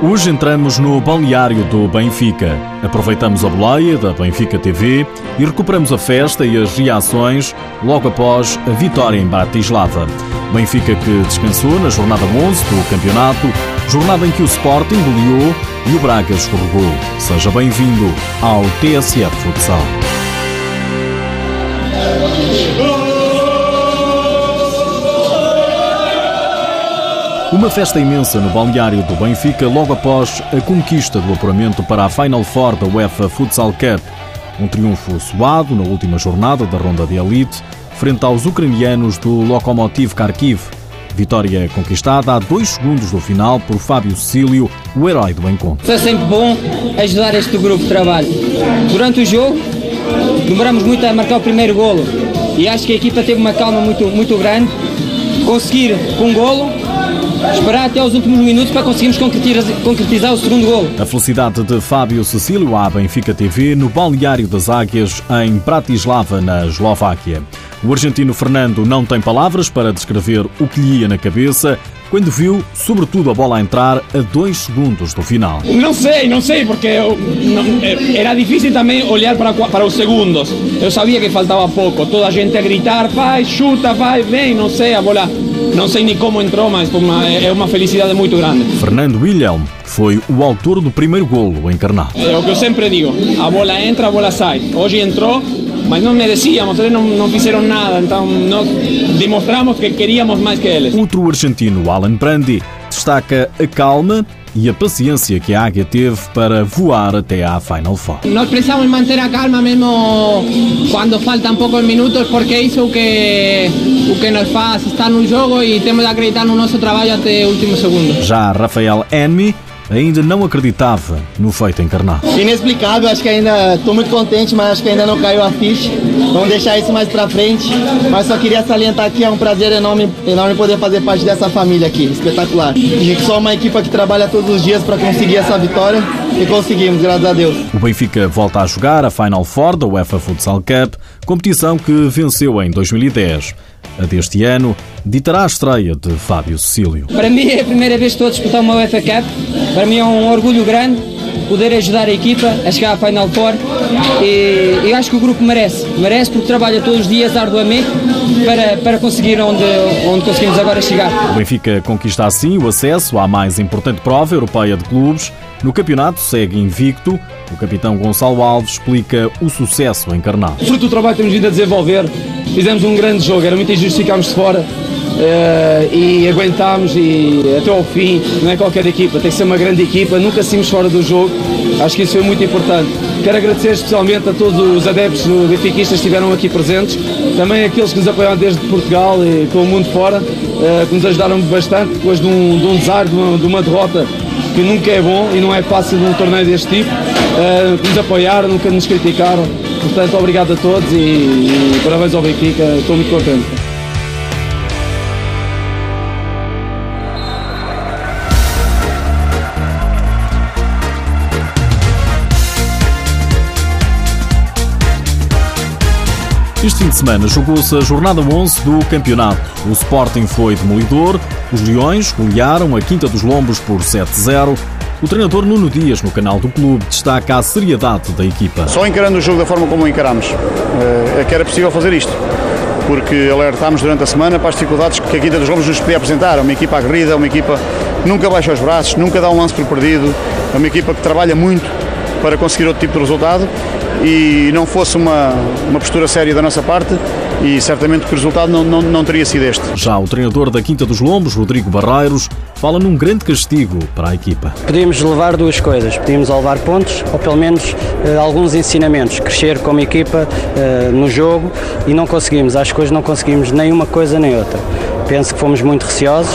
Hoje entramos no balneário do Benfica. Aproveitamos a boleia da Benfica TV e recuperamos a festa e as reações logo após a vitória em Bratislava. Benfica que descansou na jornada 11 do campeonato, jornada em que o Sporting goleou e o Braga escorregou. Seja bem-vindo ao TSF Futsal. Uma festa imensa no balneário do Benfica logo após a conquista do apuramento para a Final Four da UEFA Futsal Cup. Um triunfo suado na última jornada da ronda de elite, frente aos ucranianos do Lokomotiv Kharkiv. Vitória conquistada a dois segundos do final por Fábio Cecílio, o herói do encontro. É sempre bom ajudar este grupo de trabalho. Durante o jogo, demoramos muito a marcar o primeiro golo e acho que a equipa teve uma calma muito, muito grande. Conseguir com um golo esperar até aos últimos minutos para conseguirmos concretizar, concretizar o segundo gol. A felicidade de Fábio Cecílio à Benfica TV no balneário das Águias em Bratislava, na Eslováquia. O argentino Fernando não tem palavras para descrever o que lhe ia na cabeça quando viu, sobretudo, a bola entrar a dois segundos do final. Não sei, não sei, porque não, era difícil também olhar para, para os segundos. Eu sabia que faltava pouco. Toda a gente a gritar, vai, chuta, vai, vem, não sei, a bola. Não sei nem como entrou, mas uma, é uma felicidade muito grande. Fernando William foi o autor do primeiro golo encarnado. É o que eu sempre digo: a bola entra, a bola sai. Hoje entrou, mas não merecíamos, eles não, não fizeram nada, então nós demonstramos que queríamos mais que eles. Outro argentino, Alan Brandi, destaca a calma e a paciência que a Águia teve para voar até à Final Four. Nós precisamos manter a calma mesmo quando faltam poucos minutos, porque isso o que, o que nos faz estar no jogo e temos de acreditar no nosso trabalho até o último segundo. Já Rafael Enmi ainda não acreditava no feito encarnado. Inexplicável, acho que ainda estou muito contente, mas acho que ainda não caiu a ficha. Vamos deixar isso mais para frente. Mas só queria salientar aqui, é um prazer enorme, enorme poder fazer parte dessa família aqui, espetacular. E só uma equipa que trabalha todos os dias para conseguir essa vitória e conseguimos, graças a Deus. O Benfica volta a jogar a Final Four da UEFA Futsal Cup, competição que venceu em 2010. A deste ano ditará a estreia de Fábio Cecílio. Para mim é a primeira vez que estou a disputar uma UEFA Cup. Para mim é um orgulho grande poder ajudar a equipa a chegar à Final Four e eu acho que o grupo merece. Merece porque trabalha todos os dias arduamente para, para conseguir onde, onde conseguimos agora chegar. O Benfica conquista assim o acesso à mais importante prova europeia de clubes. No campeonato segue invicto. O capitão Gonçalo Alves explica o sucesso encarnado. Fruto do trabalho que temos vindo a desenvolver, fizemos um grande jogo, era muito injusto ficarmos de fora. Uh, e aguentámos e até ao fim, não é qualquer equipa, tem que ser uma grande equipa, nunca saímos fora do jogo, acho que isso foi muito importante. Quero agradecer especialmente a todos os adeptos benfiquistas que estiveram aqui presentes, também aqueles que nos apoiaram desde Portugal e pelo mundo fora, uh, que nos ajudaram bastante depois de um, de um desarme, de uma, de uma derrota que nunca é bom e não é fácil num torneio deste tipo, uh, que nos apoiaram, nunca nos criticaram. Portanto, obrigado a todos e, e parabéns ao Benfica, estou muito contente. Este fim de semana jogou-se a jornada 11 do campeonato. O Sporting foi demolidor, os Leões golearam a Quinta dos Lombos por 7-0. O treinador Nuno Dias, no canal do clube, destaca a seriedade da equipa. Só encarando o jogo da forma como o encaramos é que era possível fazer isto. Porque alertámos durante a semana para as dificuldades que a Quinta dos Lombos nos podia apresentar. É uma equipa aguerrida, uma equipa que nunca baixa os braços, nunca dá um lance por perdido, é uma equipa que trabalha muito para conseguir outro tipo de resultado e não fosse uma, uma postura séria da nossa parte e certamente que o resultado não, não, não teria sido este. Já o treinador da Quinta dos Lombos, Rodrigo Barreiros, fala num grande castigo para a equipa. Podíamos levar duas coisas, podíamos levar pontos ou pelo menos uh, alguns ensinamentos, crescer como equipa uh, no jogo e não conseguimos, acho que hoje não conseguimos nem uma coisa nem outra. Penso que fomos muito receosos,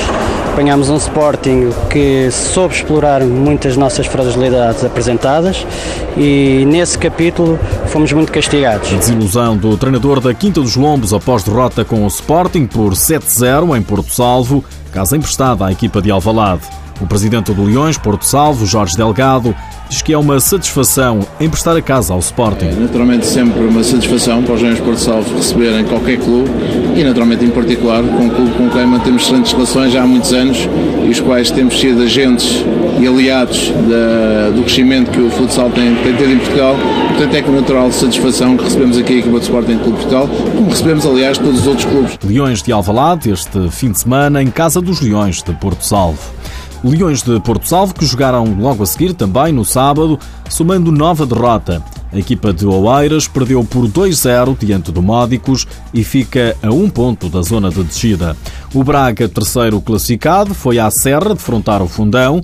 apanhámos um Sporting que soube explorar muitas nossas fragilidades apresentadas e nesse capítulo fomos muito castigados. A desilusão do treinador da Quinta dos Lombos após derrota com o Sporting por 7-0 em Porto Salvo, casa emprestada à equipa de Alvalade. O presidente do Leões, Porto Salvo, Jorge Delgado, diz que é uma satisfação emprestar a casa ao Sporting. É, naturalmente sempre uma satisfação para os Leões Porto Salvo receberem qualquer clube e naturalmente em particular com um clube com quem mantemos excelentes relações já há muitos anos e os quais temos sido agentes e aliados da, do crescimento que o futsal tem, tem tido em Portugal. Portanto é com natural satisfação que recebemos aqui a equipa de Sporting Clube Portugal, como recebemos aliás todos os outros clubes. Leões de Alvalade este fim de semana em casa dos Leões de Porto Salvo. Leões de Porto Salvo que jogaram logo a seguir também no sábado, somando nova derrota. A equipa de Oeiras perdeu por 2-0 diante do Módicos e fica a um ponto da zona de descida. O Braga, terceiro classificado, foi à Serra defrontar o Fundão.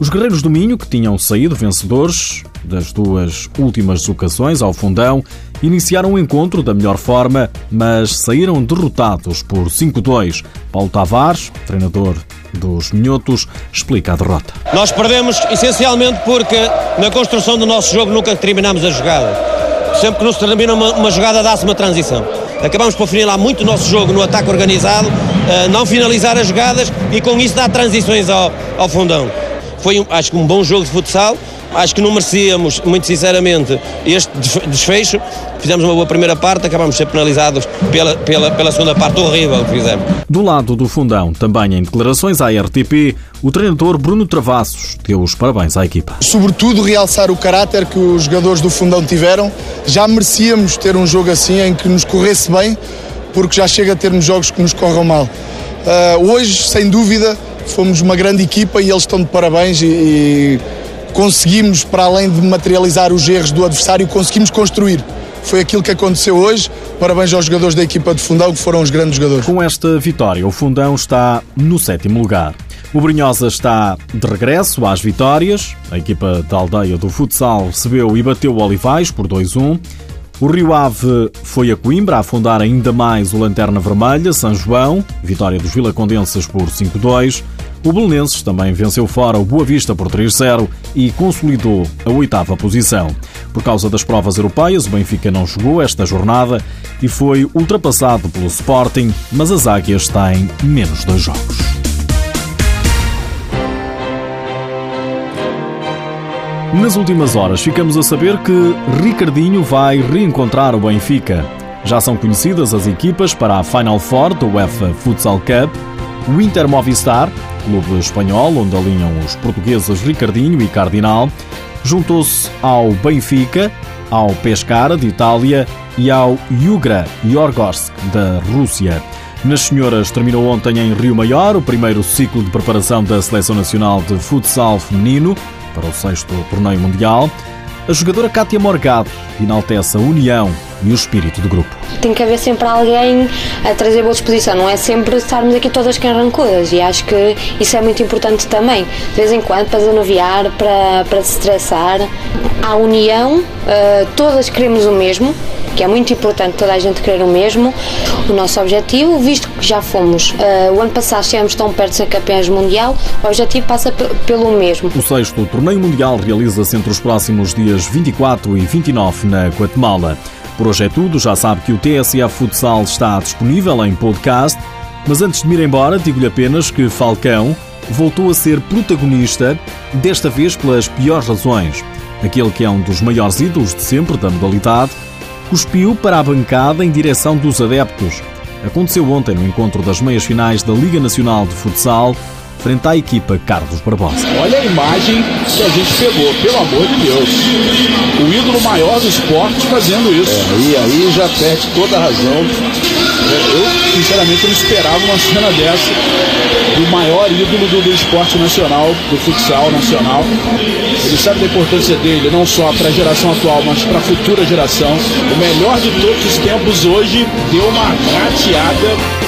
Os Guerreiros do Minho, que tinham saído vencedores das duas últimas deslocações ao Fundão, iniciaram o encontro da melhor forma, mas saíram derrotados por 5-2. Paulo Tavares, treinador dos Minhotos, explica a derrota. Nós perdemos essencialmente porque na construção do nosso jogo nunca terminamos a jogada. Sempre que nos termina uma, uma jogada dá-se uma transição. Acabamos por finilar muito o nosso jogo no ataque organizado, uh, não finalizar as jogadas e com isso dar transições ao, ao fundão. Foi, acho que, um bom jogo de futsal, Acho que não merecíamos, muito sinceramente, este desfecho. Fizemos uma boa primeira parte, acabamos de ser penalizados pela, pela, pela segunda parte horrível que fizemos. Do lado do fundão, também em declarações à RTP, o treinador Bruno Travassos deu os parabéns à equipa. Sobretudo realçar o caráter que os jogadores do fundão tiveram. Já merecíamos ter um jogo assim em que nos corresse bem, porque já chega a termos jogos que nos corram mal. Uh, hoje, sem dúvida, fomos uma grande equipa e eles estão de parabéns e, e conseguimos, para além de materializar os erros do adversário, conseguimos construir. Foi aquilo que aconteceu hoje. Parabéns aos jogadores da equipa de Fundão, que foram os grandes jogadores. Com esta vitória, o Fundão está no sétimo lugar. O Brinhosa está de regresso às vitórias. A equipa da aldeia do futsal recebeu e bateu o Olivais por 2-1. O Rio Ave foi a Coimbra a afundar ainda mais o Lanterna Vermelha, São João, vitória dos Vilacondenses por 5-2. O Belenenses também venceu fora o Boa Vista por 3-0 e consolidou a oitava posição. Por causa das provas europeias, o Benfica não jogou esta jornada e foi ultrapassado pelo Sporting, mas as Águias têm menos dois jogos. Nas últimas horas, ficamos a saber que Ricardinho vai reencontrar o Benfica. Já são conhecidas as equipas para a Final Four do UEFA Futsal Cup. O Inter Movistar clube espanhol, onde alinham os portugueses Ricardinho e Cardinal, juntou-se ao Benfica, ao Pescara de Itália e ao Yugra Yorgorsk da Rússia. Nas senhoras terminou ontem em Rio Maior o primeiro ciclo de preparação da Seleção Nacional de Futsal Feminino para o sexto torneio mundial. A jogadora Kátia Morgado enaltece a união e o espírito do grupo. Tem que haver sempre alguém a trazer boa disposição, não é sempre estarmos aqui todas carrancudas e acho que isso é muito importante também. De vez em quando, para desanuviar, para, para se estressar. A união, uh, todas queremos o mesmo, que é muito importante toda a gente querer o mesmo, o nosso objetivo, visto que já fomos, uh, o ano passado estivemos tão perto de ser campeões mundial, o objetivo passa pelo mesmo. O sexto torneio mundial realiza-se entre os próximos dias 24 e 29 na Guatemala. Por hoje é tudo, já sabe que o TSF Futsal está disponível em podcast, mas antes de me ir embora, digo-lhe apenas que Falcão voltou a ser protagonista, desta vez pelas piores razões. Aquele que é um dos maiores ídolos de sempre da modalidade, cuspiu para a bancada em direção dos adeptos. Aconteceu ontem no encontro das meias finais da Liga Nacional de Futsal, frente à equipa Carlos Barbosa. Olha a imagem que a gente pegou, pelo amor de Deus. O ídolo maior do esporte fazendo isso. É, e aí já perde toda a razão. Eu, sinceramente, não esperava uma cena dessa do maior ídolo do, do esporte nacional, do futsal nacional. Ele sabe da importância dele, não só para a geração atual, mas para a futura geração. O melhor de todos os tempos hoje deu uma grateada